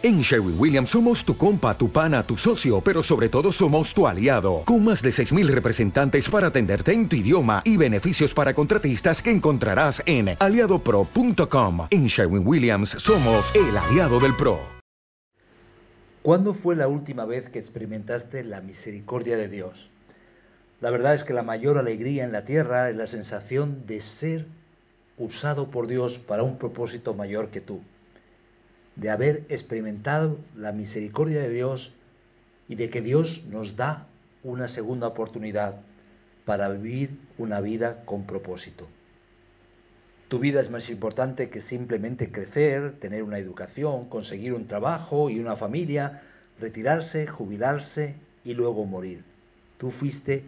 En Sherwin Williams somos tu compa, tu pana, tu socio, pero sobre todo somos tu aliado, con más de 6.000 representantes para atenderte en tu idioma y beneficios para contratistas que encontrarás en aliadopro.com. En Sherwin Williams somos el aliado del PRO. ¿Cuándo fue la última vez que experimentaste la misericordia de Dios? La verdad es que la mayor alegría en la tierra es la sensación de ser usado por Dios para un propósito mayor que tú de haber experimentado la misericordia de Dios y de que Dios nos da una segunda oportunidad para vivir una vida con propósito. Tu vida es más importante que simplemente crecer, tener una educación, conseguir un trabajo y una familia, retirarse, jubilarse y luego morir. Tú fuiste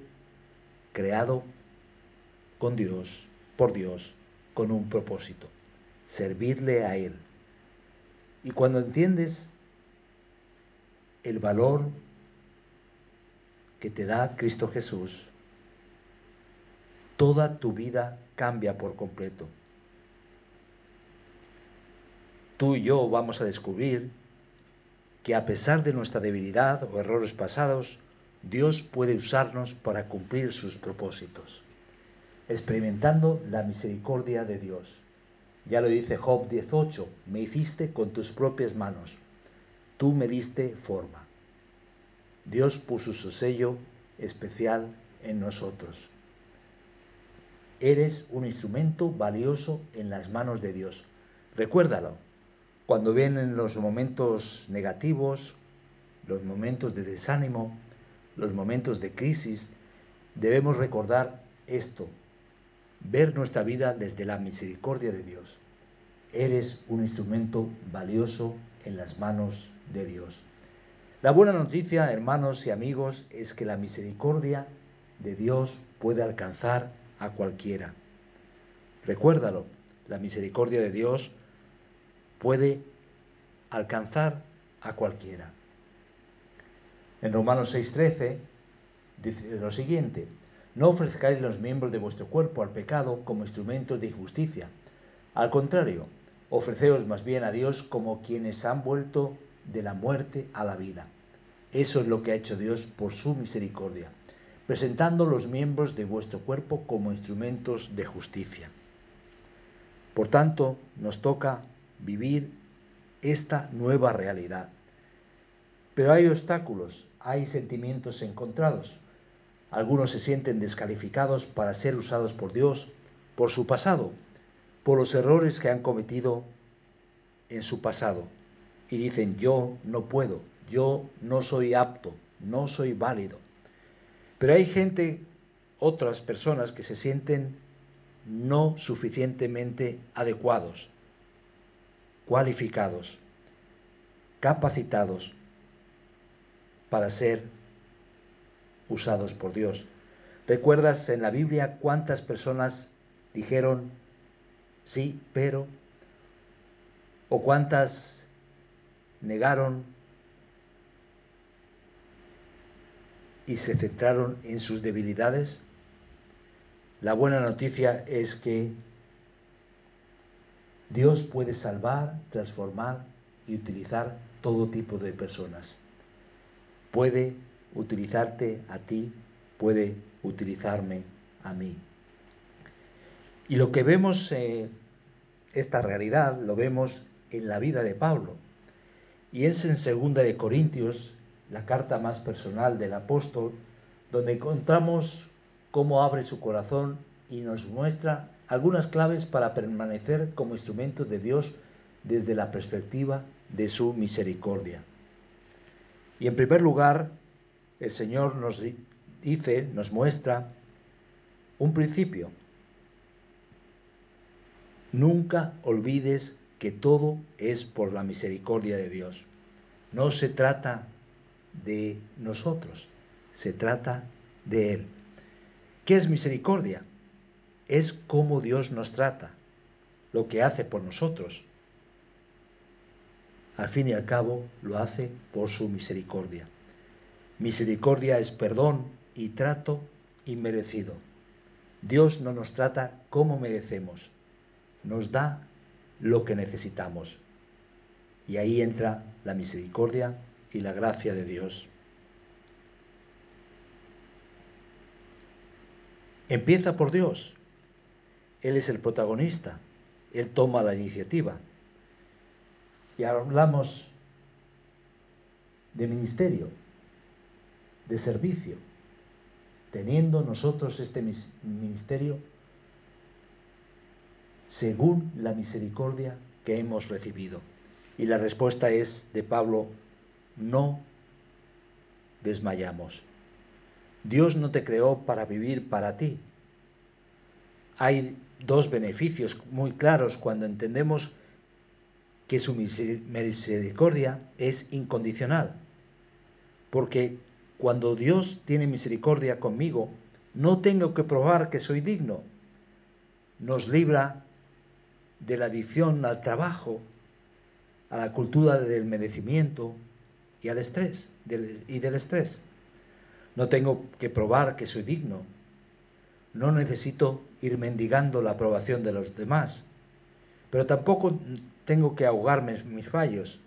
creado con Dios, por Dios, con un propósito, servirle a Él. Y cuando entiendes el valor que te da Cristo Jesús, toda tu vida cambia por completo. Tú y yo vamos a descubrir que a pesar de nuestra debilidad o errores pasados, Dios puede usarnos para cumplir sus propósitos, experimentando la misericordia de Dios. Ya lo dice Job 18, me hiciste con tus propias manos, tú me diste forma. Dios puso su sello especial en nosotros. Eres un instrumento valioso en las manos de Dios. Recuérdalo. Cuando vienen los momentos negativos, los momentos de desánimo, los momentos de crisis, debemos recordar esto, ver nuestra vida desde la misericordia de Dios. Eres un instrumento valioso en las manos de Dios. La buena noticia, hermanos y amigos, es que la misericordia de Dios puede alcanzar a cualquiera. Recuérdalo, la misericordia de Dios puede alcanzar a cualquiera. En Romanos 6:13 dice lo siguiente, no ofrezcáis los miembros de vuestro cuerpo al pecado como instrumentos de injusticia. Al contrario, ofreceos más bien a Dios como quienes han vuelto de la muerte a la vida. Eso es lo que ha hecho Dios por su misericordia, presentando los miembros de vuestro cuerpo como instrumentos de justicia. Por tanto, nos toca vivir esta nueva realidad. Pero hay obstáculos, hay sentimientos encontrados. Algunos se sienten descalificados para ser usados por Dios por su pasado, por los errores que han cometido en su pasado. Y dicen, yo no puedo, yo no soy apto, no soy válido. Pero hay gente, otras personas que se sienten no suficientemente adecuados, cualificados, capacitados para ser usados por Dios. ¿Recuerdas en la Biblia cuántas personas dijeron sí, pero? ¿O cuántas negaron y se centraron en sus debilidades? La buena noticia es que Dios puede salvar, transformar y utilizar todo tipo de personas. Puede utilizarte a ti, puede utilizarme a mí. Y lo que vemos, eh, esta realidad, lo vemos en la vida de Pablo. Y es en segunda de Corintios, la carta más personal del apóstol, donde encontramos cómo abre su corazón y nos muestra algunas claves para permanecer como instrumentos de Dios desde la perspectiva de su misericordia. Y en primer lugar, el Señor nos dice, nos muestra un principio. Nunca olvides que todo es por la misericordia de Dios. No se trata de nosotros, se trata de Él. ¿Qué es misericordia? Es cómo Dios nos trata, lo que hace por nosotros. Al fin y al cabo, lo hace por su misericordia. Misericordia es perdón y trato inmerecido. Dios no nos trata como merecemos, nos da lo que necesitamos. Y ahí entra la misericordia y la gracia de Dios. Empieza por Dios. Él es el protagonista. Él toma la iniciativa. Y hablamos de ministerio, de servicio, teniendo nosotros este ministerio según la misericordia que hemos recibido. Y la respuesta es de Pablo, no desmayamos. Dios no te creó para vivir para ti. Hay dos beneficios muy claros cuando entendemos que su misericordia es incondicional. Porque cuando Dios tiene misericordia conmigo, no tengo que probar que soy digno. Nos libra de la adicción al trabajo, a la cultura del merecimiento y al estrés y del estrés. No tengo que probar que soy digno. No necesito ir mendigando la aprobación de los demás. Pero tampoco tengo que ahogarme en mis fallos.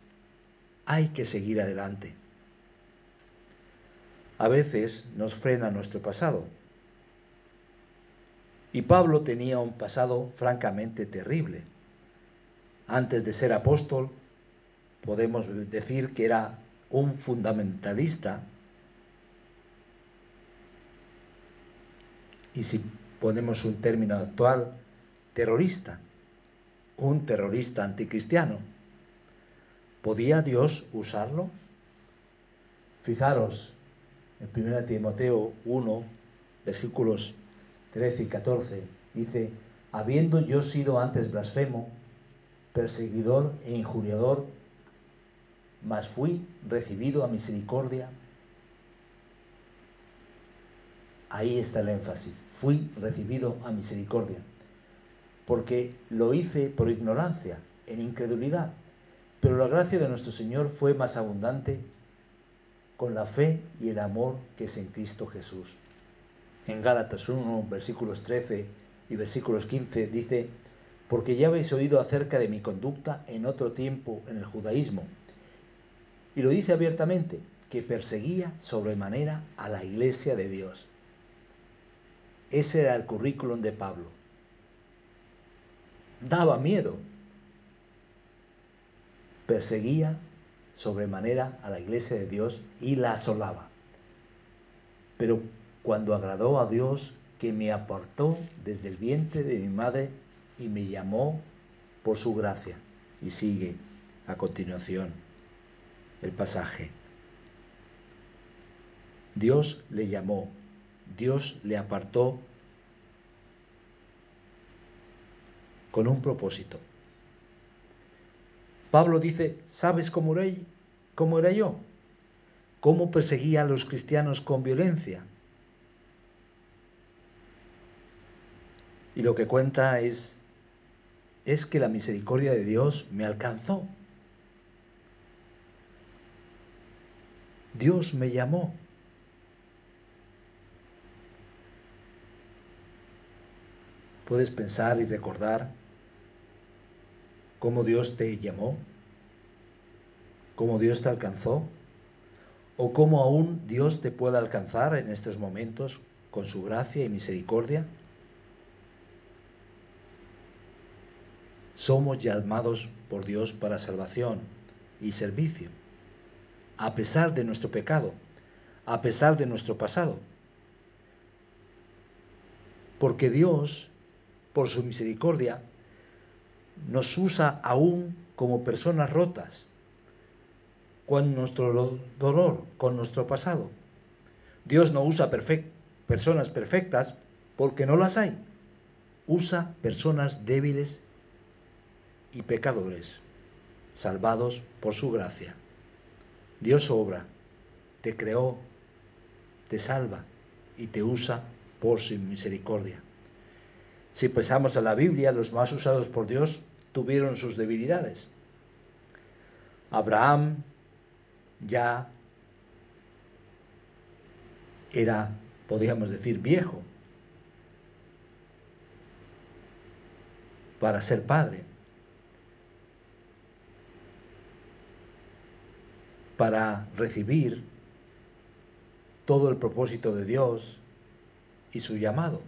Hay que seguir adelante. A veces nos frena nuestro pasado. Y Pablo tenía un pasado francamente terrible. Antes de ser apóstol, podemos decir que era un fundamentalista. Y si ponemos un término actual, terrorista un terrorista anticristiano. ¿Podía Dios usarlo? Fijaros, en 1 Timoteo 1, versículos 13 y 14, dice, habiendo yo sido antes blasfemo, perseguidor e injuriador, mas fui recibido a misericordia. Ahí está el énfasis, fui recibido a misericordia porque lo hice por ignorancia, en incredulidad. Pero la gracia de nuestro Señor fue más abundante con la fe y el amor que es en Cristo Jesús. En Gálatas 1, versículos 13 y versículos 15 dice, porque ya habéis oído acerca de mi conducta en otro tiempo en el judaísmo. Y lo dice abiertamente, que perseguía sobremanera a la iglesia de Dios. Ese era el currículum de Pablo daba miedo. Perseguía sobremanera a la iglesia de Dios y la asolaba. Pero cuando agradó a Dios que me apartó desde el vientre de mi madre y me llamó por su gracia. Y sigue a continuación el pasaje. Dios le llamó, Dios le apartó con un propósito. Pablo dice, ¿sabes cómo era, cómo era yo? ¿Cómo perseguía a los cristianos con violencia? Y lo que cuenta es, es que la misericordia de Dios me alcanzó. Dios me llamó. Puedes pensar y recordar cómo Dios te llamó, cómo Dios te alcanzó, o cómo aún Dios te puede alcanzar en estos momentos con su gracia y misericordia. Somos llamados por Dios para salvación y servicio, a pesar de nuestro pecado, a pesar de nuestro pasado. Porque Dios, por su misericordia, nos usa aún como personas rotas, con nuestro dolor, con nuestro pasado. Dios no usa personas perfectas porque no las hay. Usa personas débiles y pecadores, salvados por su gracia. Dios obra, te creó, te salva y te usa por su misericordia. Si pensamos en la Biblia, los más usados por Dios tuvieron sus debilidades. Abraham ya era, podríamos decir, viejo para ser padre. para recibir todo el propósito de Dios y su llamado.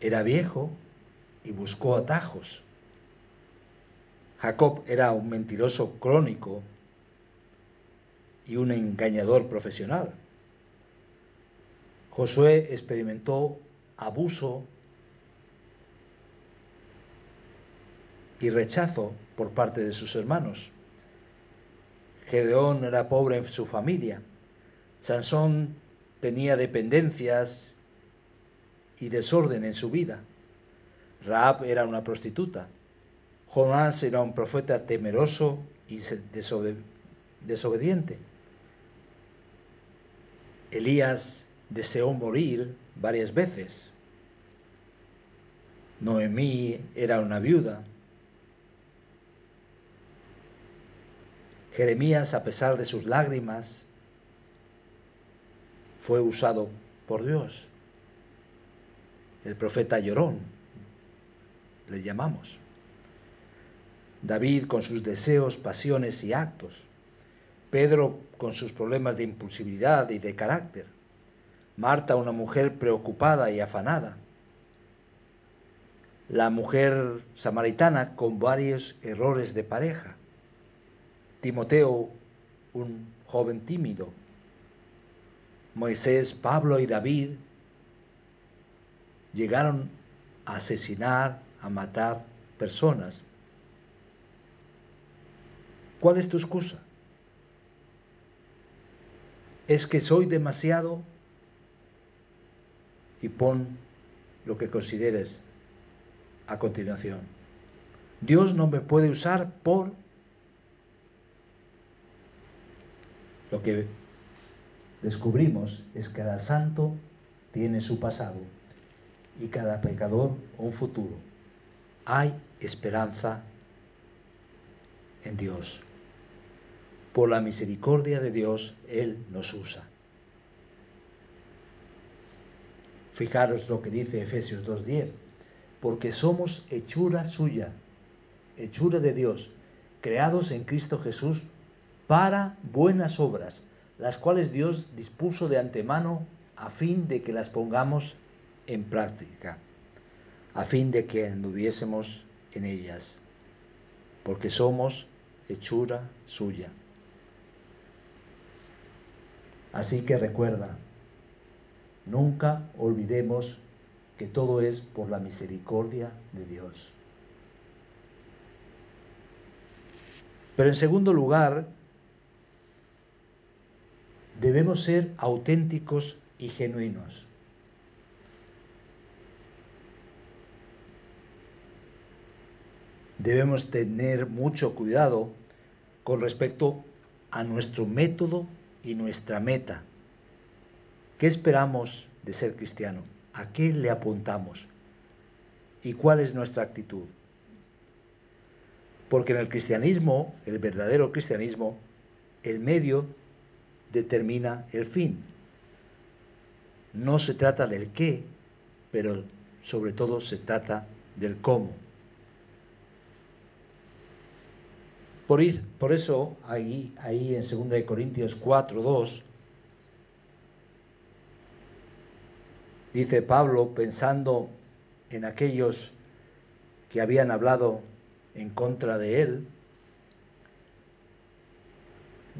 Era viejo y buscó atajos. Jacob era un mentiroso crónico y un engañador profesional. Josué experimentó abuso y rechazo por parte de sus hermanos. Gedeón era pobre en su familia. Sansón tenía dependencias y desorden en su vida. Raab era una prostituta. Jonás era un profeta temeroso y desobediente. Elías deseó morir varias veces. Noemí era una viuda. Jeremías, a pesar de sus lágrimas, fue usado por Dios. El profeta llorón, le llamamos. David con sus deseos, pasiones y actos. Pedro con sus problemas de impulsividad y de carácter. Marta una mujer preocupada y afanada. La mujer samaritana con varios errores de pareja. Timoteo, un joven tímido. Moisés, Pablo y David llegaron a asesinar, a matar personas. ¿Cuál es tu excusa? ¿Es que soy demasiado? Y pon lo que consideres a continuación. Dios no me puede usar por lo que descubrimos es que cada santo tiene su pasado y cada pecador un futuro. Hay esperanza en Dios. Por la misericordia de Dios, Él nos usa. Fijaros lo que dice Efesios 2.10, porque somos hechura suya, hechura de Dios, creados en Cristo Jesús para buenas obras, las cuales Dios dispuso de antemano a fin de que las pongamos en práctica, a fin de que anduviésemos en ellas, porque somos hechura suya. Así que recuerda, nunca olvidemos que todo es por la misericordia de Dios. Pero en segundo lugar, debemos ser auténticos y genuinos. Debemos tener mucho cuidado con respecto a nuestro método y nuestra meta. ¿Qué esperamos de ser cristiano? ¿A qué le apuntamos? ¿Y cuál es nuestra actitud? Porque en el cristianismo, el verdadero cristianismo, el medio determina el fin. No se trata del qué, pero sobre todo se trata del cómo. Por, eso, ahí, ahí en 2 Corintios 4, 2, dice Pablo, pensando en aquellos que habían hablado en contra de él,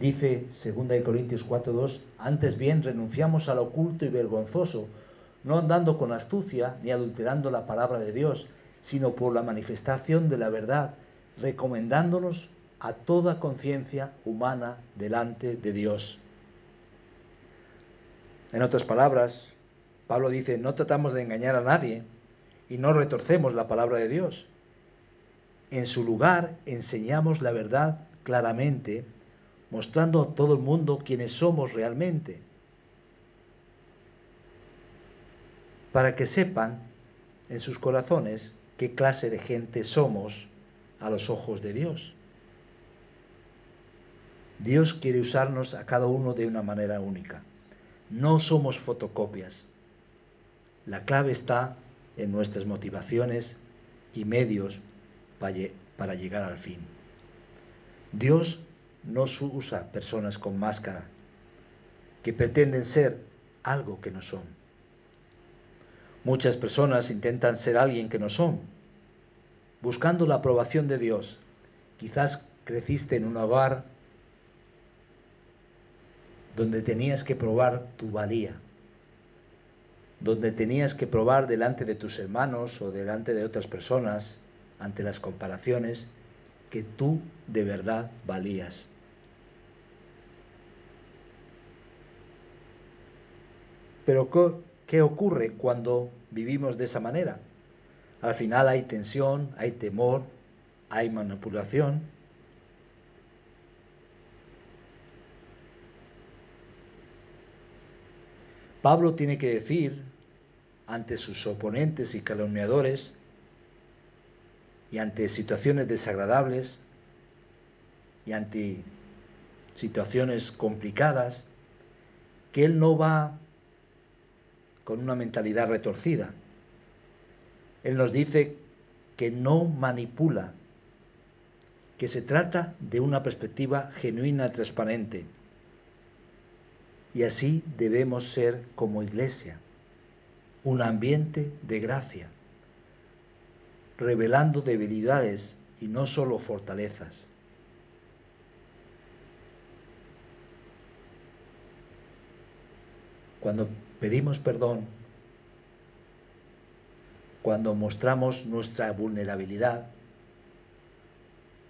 dice 2 Corintios 4:2, antes bien renunciamos al oculto y vergonzoso, no andando con astucia ni adulterando la palabra de Dios, sino por la manifestación de la verdad, recomendándonos a toda conciencia humana delante de Dios. En otras palabras, Pablo dice, no tratamos de engañar a nadie y no retorcemos la palabra de Dios. En su lugar enseñamos la verdad claramente, mostrando a todo el mundo quiénes somos realmente, para que sepan en sus corazones qué clase de gente somos a los ojos de Dios. Dios quiere usarnos a cada uno de una manera única. No somos fotocopias. La clave está en nuestras motivaciones y medios para llegar al fin. Dios no usa personas con máscara, que pretenden ser algo que no son. Muchas personas intentan ser alguien que no son, buscando la aprobación de Dios. Quizás creciste en un hogar donde tenías que probar tu valía, donde tenías que probar delante de tus hermanos o delante de otras personas, ante las comparaciones, que tú de verdad valías. Pero ¿qué ocurre cuando vivimos de esa manera? Al final hay tensión, hay temor, hay manipulación, Pablo tiene que decir ante sus oponentes y calumniadores y ante situaciones desagradables y ante situaciones complicadas, que él no va con una mentalidad retorcida. Él nos dice que no manipula, que se trata de una perspectiva genuina, transparente, y así debemos ser como iglesia, un ambiente de gracia, revelando debilidades y no solo fortalezas. Cuando pedimos perdón, cuando mostramos nuestra vulnerabilidad,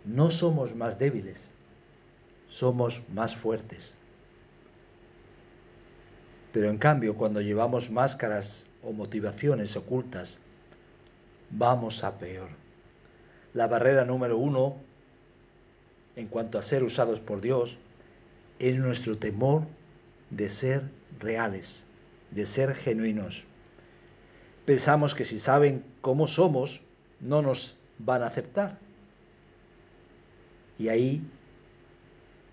no somos más débiles, somos más fuertes. Pero en cambio, cuando llevamos máscaras o motivaciones ocultas, vamos a peor. La barrera número uno, en cuanto a ser usados por Dios, es nuestro temor de ser reales, de ser genuinos. Pensamos que si saben cómo somos, no nos van a aceptar. Y ahí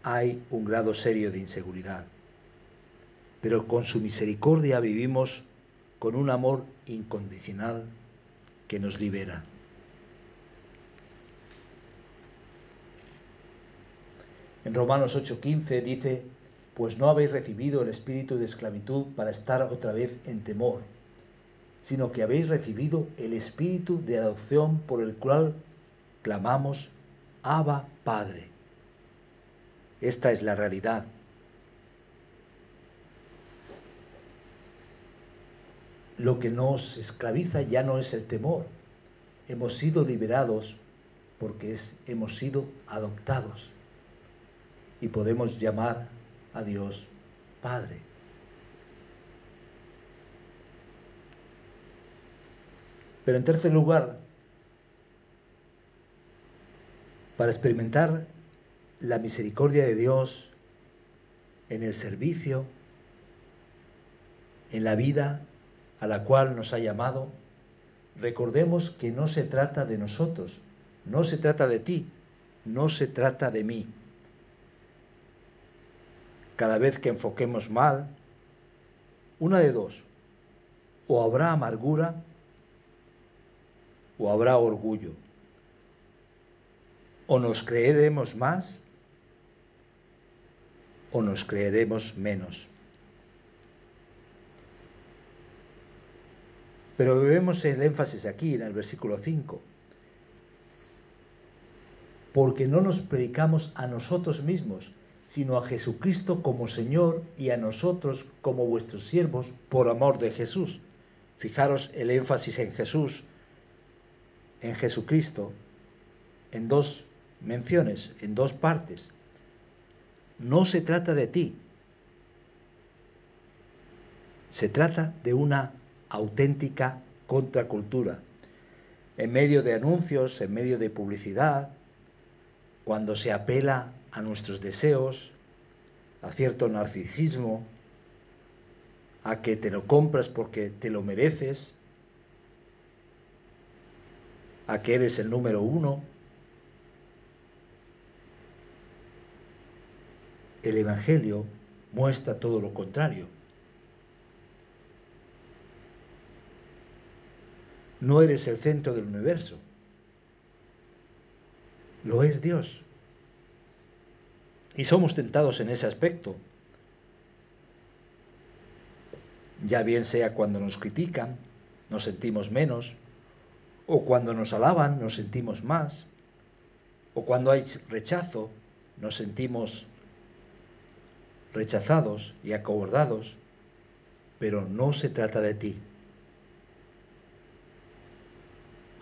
hay un grado serio de inseguridad pero con su misericordia vivimos con un amor incondicional que nos libera. En Romanos 8:15 dice, pues no habéis recibido el espíritu de esclavitud para estar otra vez en temor, sino que habéis recibido el espíritu de adopción por el cual clamamos, Abba Padre. Esta es la realidad lo que nos esclaviza ya no es el temor. Hemos sido liberados porque hemos sido adoptados y podemos llamar a Dios Padre. Pero en tercer lugar, para experimentar la misericordia de Dios en el servicio, en la vida a la cual nos ha llamado, recordemos que no se trata de nosotros, no se trata de ti, no se trata de mí. Cada vez que enfoquemos mal, una de dos, o habrá amargura o habrá orgullo. O nos creeremos más o nos creeremos menos. Pero vemos el énfasis aquí en el versículo 5. Porque no nos predicamos a nosotros mismos, sino a Jesucristo como Señor y a nosotros como vuestros siervos por amor de Jesús. Fijaros el énfasis en Jesús, en Jesucristo, en dos menciones, en dos partes. No se trata de ti, se trata de una auténtica contracultura. En medio de anuncios, en medio de publicidad, cuando se apela a nuestros deseos, a cierto narcisismo, a que te lo compras porque te lo mereces, a que eres el número uno. El Evangelio muestra todo lo contrario. No eres el centro del universo. Lo es Dios. Y somos tentados en ese aspecto. Ya bien sea cuando nos critican, nos sentimos menos, o cuando nos alaban, nos sentimos más, o cuando hay rechazo, nos sentimos rechazados y acobardados, pero no se trata de ti.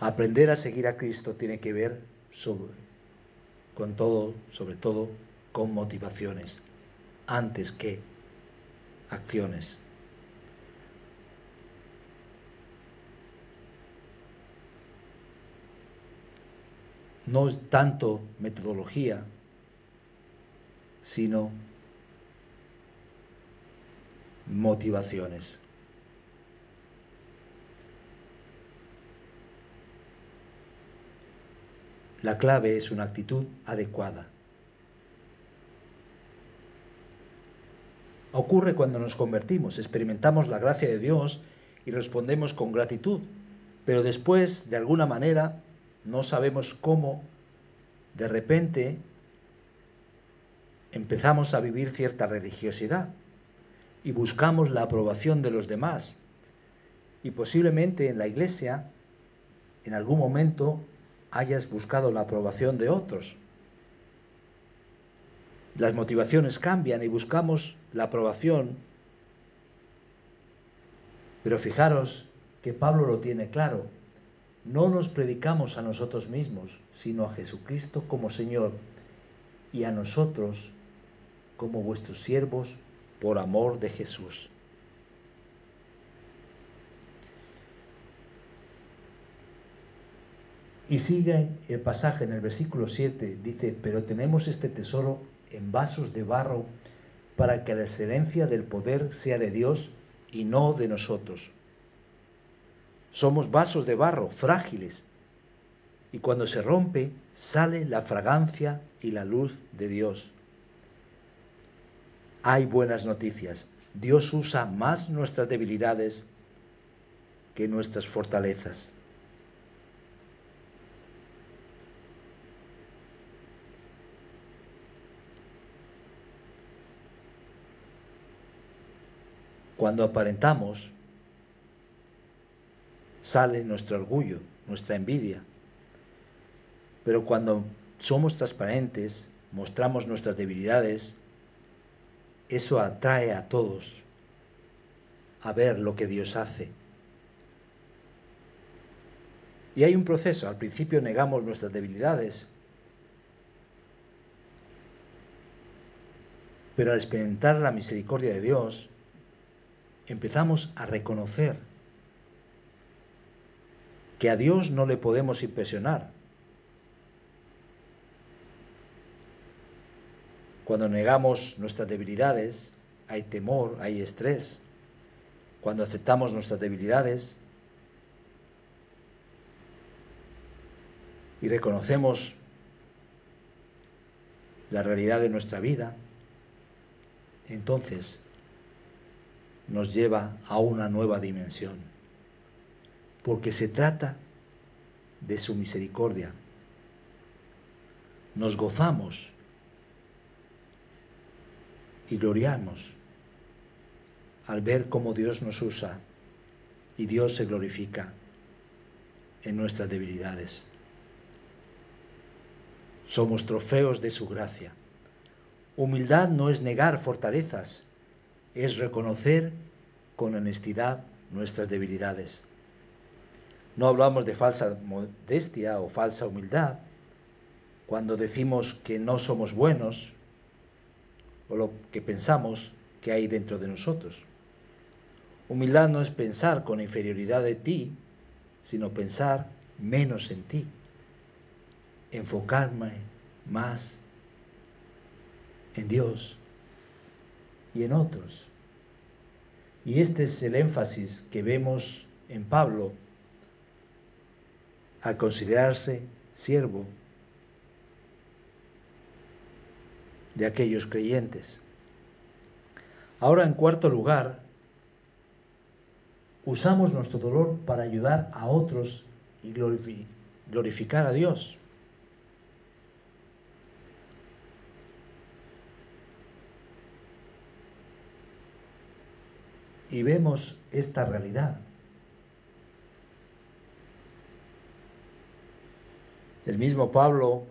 Aprender a seguir a Cristo tiene que ver sobre, con todo, sobre todo con motivaciones, antes que acciones. No es tanto metodología, sino motivaciones. La clave es una actitud adecuada. Ocurre cuando nos convertimos, experimentamos la gracia de Dios y respondemos con gratitud, pero después, de alguna manera, no sabemos cómo, de repente, empezamos a vivir cierta religiosidad y buscamos la aprobación de los demás. Y posiblemente en la iglesia, en algún momento, hayas buscado la aprobación de otros. Las motivaciones cambian y buscamos la aprobación. Pero fijaros que Pablo lo tiene claro. No nos predicamos a nosotros mismos, sino a Jesucristo como Señor y a nosotros como vuestros siervos por amor de Jesús. Y sigue el pasaje en el versículo 7, dice, pero tenemos este tesoro en vasos de barro para que la excelencia del poder sea de Dios y no de nosotros. Somos vasos de barro, frágiles, y cuando se rompe sale la fragancia y la luz de Dios hay buenas noticias. Dios usa más nuestras debilidades que nuestras fortalezas. Cuando aparentamos, sale nuestro orgullo, nuestra envidia. Pero cuando somos transparentes, mostramos nuestras debilidades, eso atrae a todos a ver lo que Dios hace. Y hay un proceso, al principio negamos nuestras debilidades, pero al experimentar la misericordia de Dios, empezamos a reconocer que a Dios no le podemos impresionar, Cuando negamos nuestras debilidades, hay temor, hay estrés. Cuando aceptamos nuestras debilidades y reconocemos la realidad de nuestra vida, entonces nos lleva a una nueva dimensión, porque se trata de su misericordia. Nos gozamos y gloriamos al ver cómo Dios nos usa y Dios se glorifica en nuestras debilidades. Somos trofeos de su gracia. Humildad no es negar fortalezas, es reconocer con honestidad nuestras debilidades. No hablamos de falsa modestia o falsa humildad cuando decimos que no somos buenos o lo que pensamos que hay dentro de nosotros. Humildad no es pensar con inferioridad de ti, sino pensar menos en ti, enfocarme más en Dios y en otros. Y este es el énfasis que vemos en Pablo al considerarse siervo de aquellos creyentes. Ahora, en cuarto lugar, usamos nuestro dolor para ayudar a otros y glorificar a Dios. Y vemos esta realidad. El mismo Pablo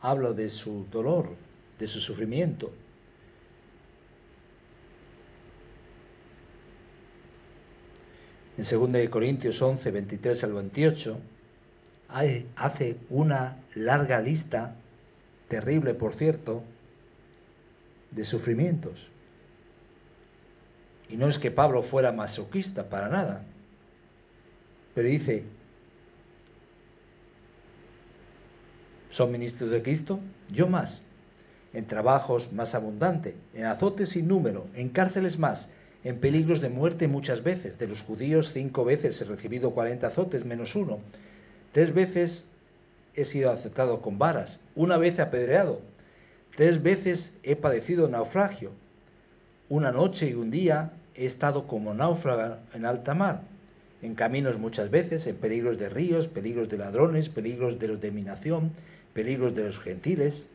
habla de su dolor, de su sufrimiento. En 2 Corintios 11, 23 al 28, hace una larga lista, terrible por cierto, de sufrimientos. Y no es que Pablo fuera masoquista, para nada. Pero dice, ¿son ministros de Cristo? Yo más. En trabajos más abundante, en azotes sin número, en cárceles más, en peligros de muerte muchas veces. De los judíos cinco veces he recibido cuarenta azotes menos uno. Tres veces he sido aceptado con varas, una vez apedreado, tres veces he padecido naufragio, una noche y un día he estado como náufraga en alta mar, en caminos muchas veces, en peligros de ríos, peligros de ladrones, peligros de los de minación, peligros de los gentiles,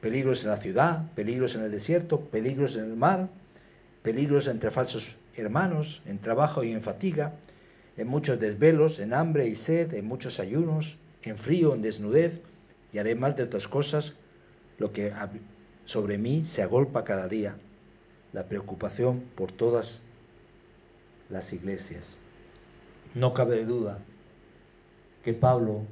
peligros en la ciudad, peligros en el desierto, peligros en el mar, peligros entre falsos hermanos, en trabajo y en fatiga, en muchos desvelos, en hambre y sed, en muchos ayunos, en frío, en desnudez, y además de otras cosas, lo que sobre mí se agolpa cada día, la preocupación por todas las iglesias. No cabe duda que Pablo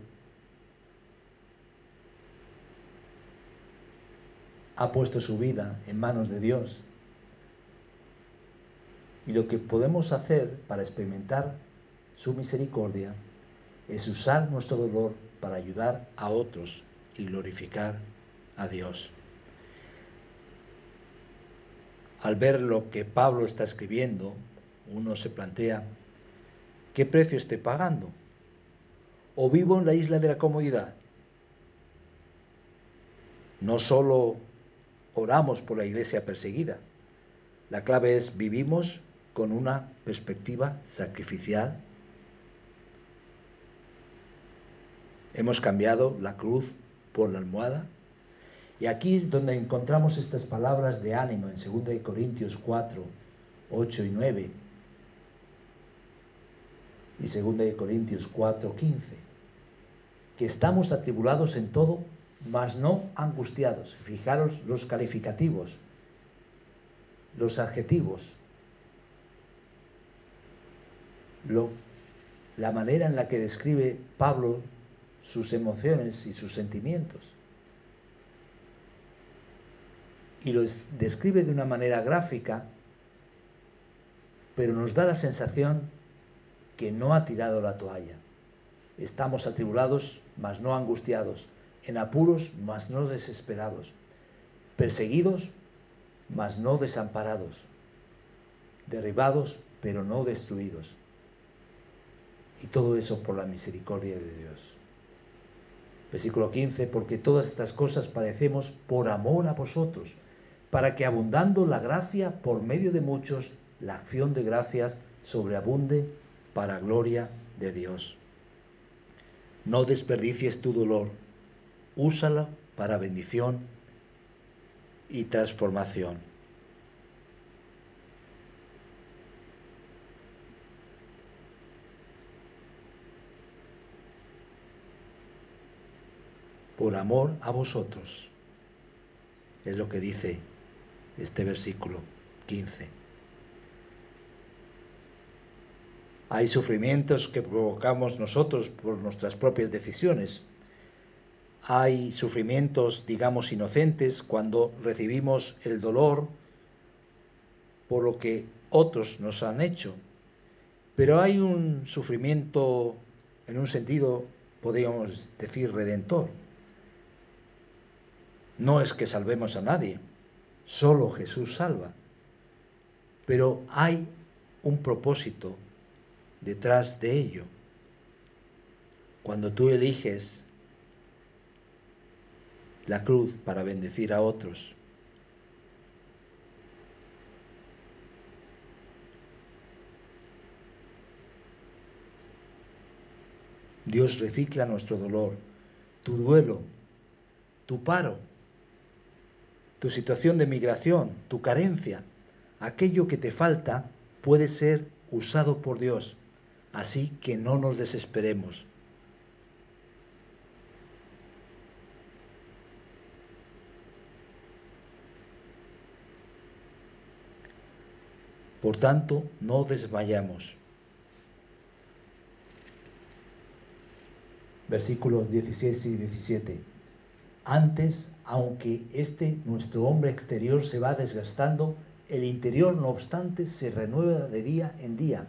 ha puesto su vida en manos de Dios. Y lo que podemos hacer para experimentar su misericordia es usar nuestro dolor para ayudar a otros y glorificar a Dios. Al ver lo que Pablo está escribiendo, uno se plantea, ¿qué precio estoy pagando? ¿O vivo en la isla de la comodidad? No solo oramos por la iglesia perseguida, la clave es vivimos con una perspectiva sacrificial Hemos cambiado la cruz por la almohada. Y aquí es donde encontramos estas palabras de ánimo en 2 Corintios 4, 8 y 9. Y 2 Corintios 4, 15. Que estamos atribulados en todo, mas no angustiados. Fijaros los calificativos, los adjetivos, lo, la manera en la que describe Pablo sus emociones y sus sentimientos. Y los describe de una manera gráfica, pero nos da la sensación que no ha tirado la toalla. Estamos atribulados, mas no angustiados, en apuros, mas no desesperados, perseguidos, mas no desamparados, derribados, pero no destruidos. Y todo eso por la misericordia de Dios. Versículo 15, porque todas estas cosas padecemos por amor a vosotros, para que abundando la gracia por medio de muchos, la acción de gracias sobreabunde para gloria de Dios. No desperdicies tu dolor, úsala para bendición y transformación. por amor a vosotros. Es lo que dice este versículo 15. Hay sufrimientos que provocamos nosotros por nuestras propias decisiones. Hay sufrimientos, digamos, inocentes cuando recibimos el dolor por lo que otros nos han hecho. Pero hay un sufrimiento, en un sentido, podríamos decir, redentor no es que salvemos a nadie, solo Jesús salva. Pero hay un propósito detrás de ello. Cuando tú eliges la cruz para bendecir a otros, Dios recicla nuestro dolor, tu duelo, tu paro tu situación de migración, tu carencia, aquello que te falta puede ser usado por Dios, así que no nos desesperemos. Por tanto, no desmayamos. Versículos 16 y 17. Antes, aunque este nuestro hombre exterior se va desgastando, el interior, no obstante, se renueva de día en día,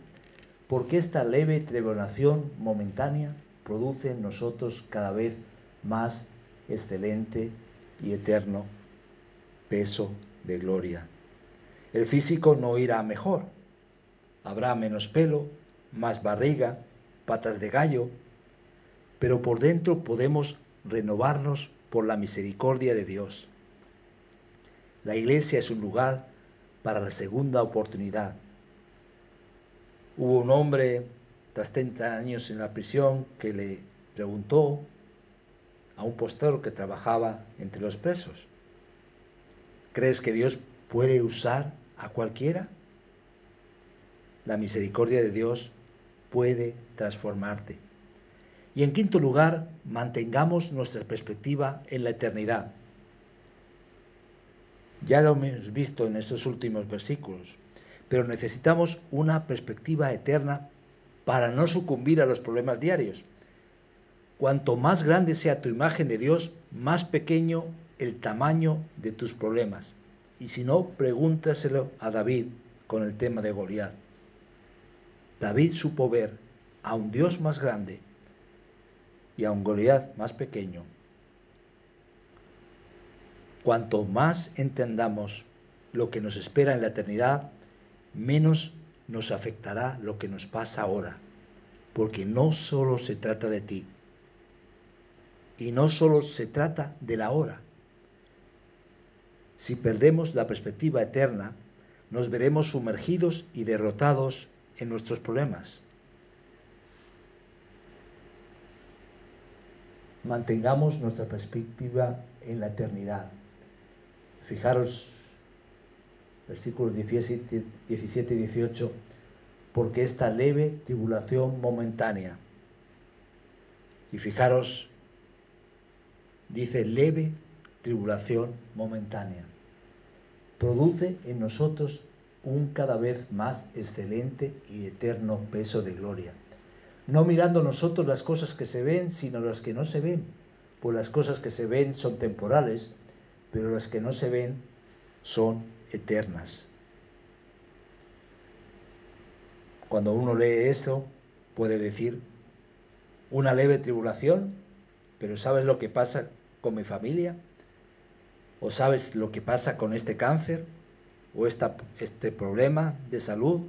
porque esta leve tribulación momentánea produce en nosotros cada vez más excelente y eterno peso de gloria. El físico no irá mejor. Habrá menos pelo, más barriga, patas de gallo, pero por dentro podemos renovarnos por la misericordia de Dios. La iglesia es un lugar para la segunda oportunidad. Hubo un hombre tras 30 años en la prisión que le preguntó a un postor que trabajaba entre los presos, ¿crees que Dios puede usar a cualquiera? La misericordia de Dios puede transformarte. Y en quinto lugar, mantengamos nuestra perspectiva en la eternidad. Ya lo hemos visto en estos últimos versículos, pero necesitamos una perspectiva eterna para no sucumbir a los problemas diarios. Cuanto más grande sea tu imagen de Dios, más pequeño el tamaño de tus problemas. Y si no, pregúntaselo a David con el tema de Goliat. David supo ver a un Dios más grande y a un Goliat más pequeño. Cuanto más entendamos lo que nos espera en la eternidad, menos nos afectará lo que nos pasa ahora, porque no solo se trata de ti, y no solo se trata de la hora, si perdemos la perspectiva eterna, nos veremos sumergidos y derrotados en nuestros problemas. Mantengamos nuestra perspectiva en la eternidad. Fijaros, versículos 17 y 18, porque esta leve tribulación momentánea. Y fijaros, dice leve tribulación momentánea produce en nosotros un cada vez más excelente y eterno peso de gloria. No mirando nosotros las cosas que se ven, sino las que no se ven, pues las cosas que se ven son temporales, pero las que no se ven son eternas. Cuando uno lee eso, puede decir, una leve tribulación, pero ¿sabes lo que pasa con mi familia? o sabes lo que pasa con este cáncer o esta, este problema de salud.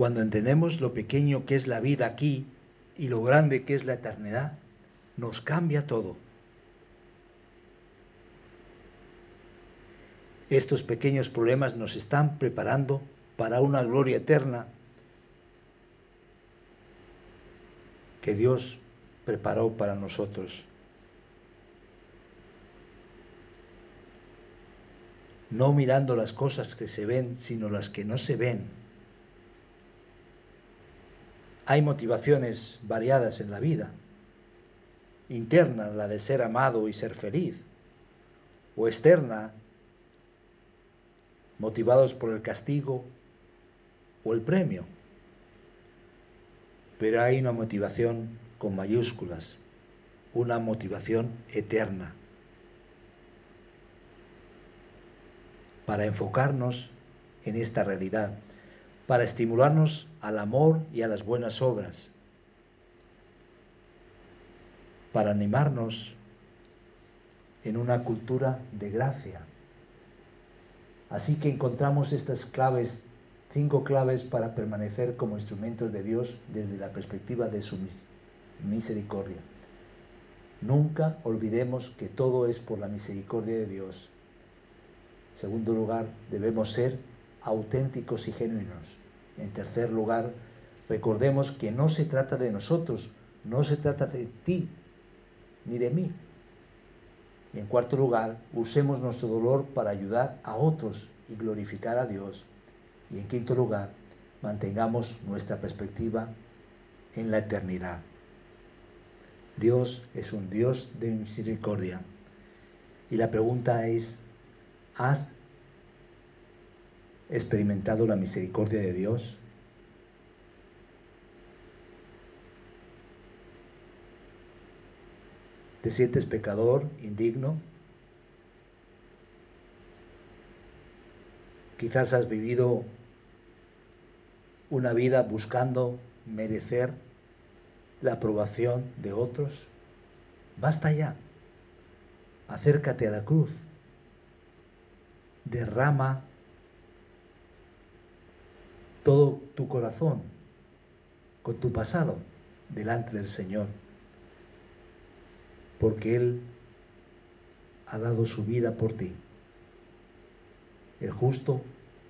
Cuando entendemos lo pequeño que es la vida aquí y lo grande que es la eternidad, nos cambia todo. Estos pequeños problemas nos están preparando para una gloria eterna que Dios preparó para nosotros. No mirando las cosas que se ven, sino las que no se ven. Hay motivaciones variadas en la vida. Interna, la de ser amado y ser feliz. O externa, motivados por el castigo o el premio. Pero hay una motivación con mayúsculas, una motivación eterna para enfocarnos en esta realidad, para estimularnos al amor y a las buenas obras, para animarnos en una cultura de gracia. Así que encontramos estas claves, cinco claves para permanecer como instrumentos de Dios desde la perspectiva de su misericordia. Nunca olvidemos que todo es por la misericordia de Dios. En segundo lugar, debemos ser auténticos y genuinos. En tercer lugar, recordemos que no se trata de nosotros, no se trata de ti ni de mí. Y en cuarto lugar, usemos nuestro dolor para ayudar a otros y glorificar a Dios. Y en quinto lugar, mantengamos nuestra perspectiva en la eternidad. Dios es un Dios de misericordia. Y la pregunta es, ¿has experimentado la misericordia de Dios? ¿Te sientes pecador, indigno? Quizás has vivido una vida buscando merecer la aprobación de otros. Basta ya. Acércate a la cruz. Derrama todo tu corazón con tu pasado delante del Señor porque Él ha dado su vida por ti. El justo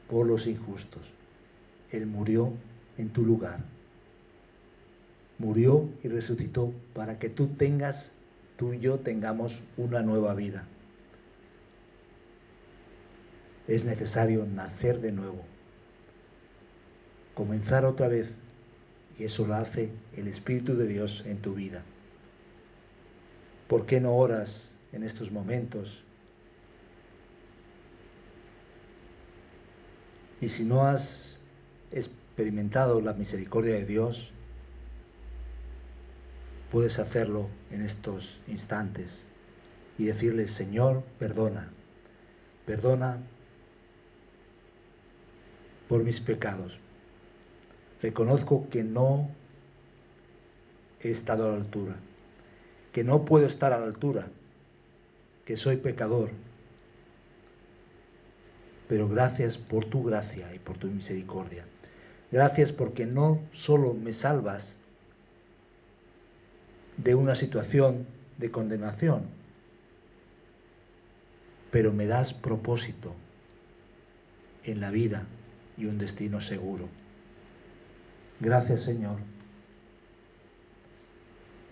por los injustos. Él murió en tu lugar. Murió y resucitó para que tú tengas, tú y yo tengamos una nueva vida. Es necesario nacer de nuevo, comenzar otra vez, y eso lo hace el Espíritu de Dios en tu vida. ¿Por qué no oras en estos momentos? Y si no has experimentado la misericordia de Dios, puedes hacerlo en estos instantes y decirle, Señor, perdona, perdona por mis pecados. Reconozco que no he estado a la altura que no puedo estar a la altura, que soy pecador. Pero gracias por tu gracia y por tu misericordia. Gracias porque no solo me salvas de una situación de condenación, pero me das propósito en la vida y un destino seguro. Gracias Señor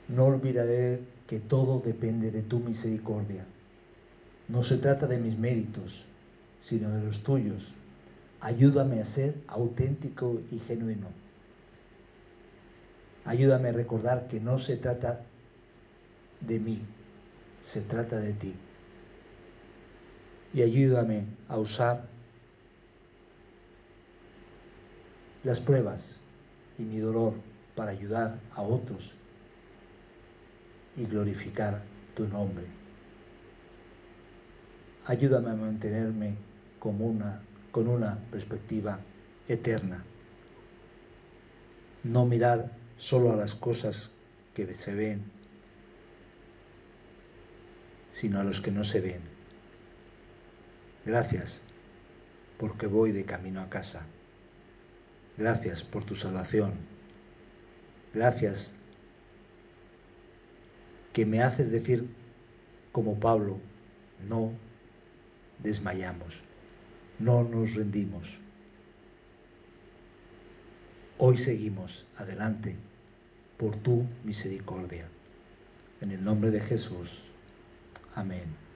no olvidaré que todo depende de tu misericordia. No se trata de mis méritos, sino de los tuyos. Ayúdame a ser auténtico y genuino. Ayúdame a recordar que no se trata de mí, se trata de ti. Y ayúdame a usar las pruebas y mi dolor para ayudar a otros y glorificar tu nombre. Ayúdame a mantenerme una, con una perspectiva eterna. No mirar solo a las cosas que se ven, sino a los que no se ven. Gracias porque voy de camino a casa. Gracias por tu salvación. Gracias que me haces decir como Pablo, no desmayamos, no nos rendimos. Hoy seguimos adelante por tu misericordia. En el nombre de Jesús. Amén.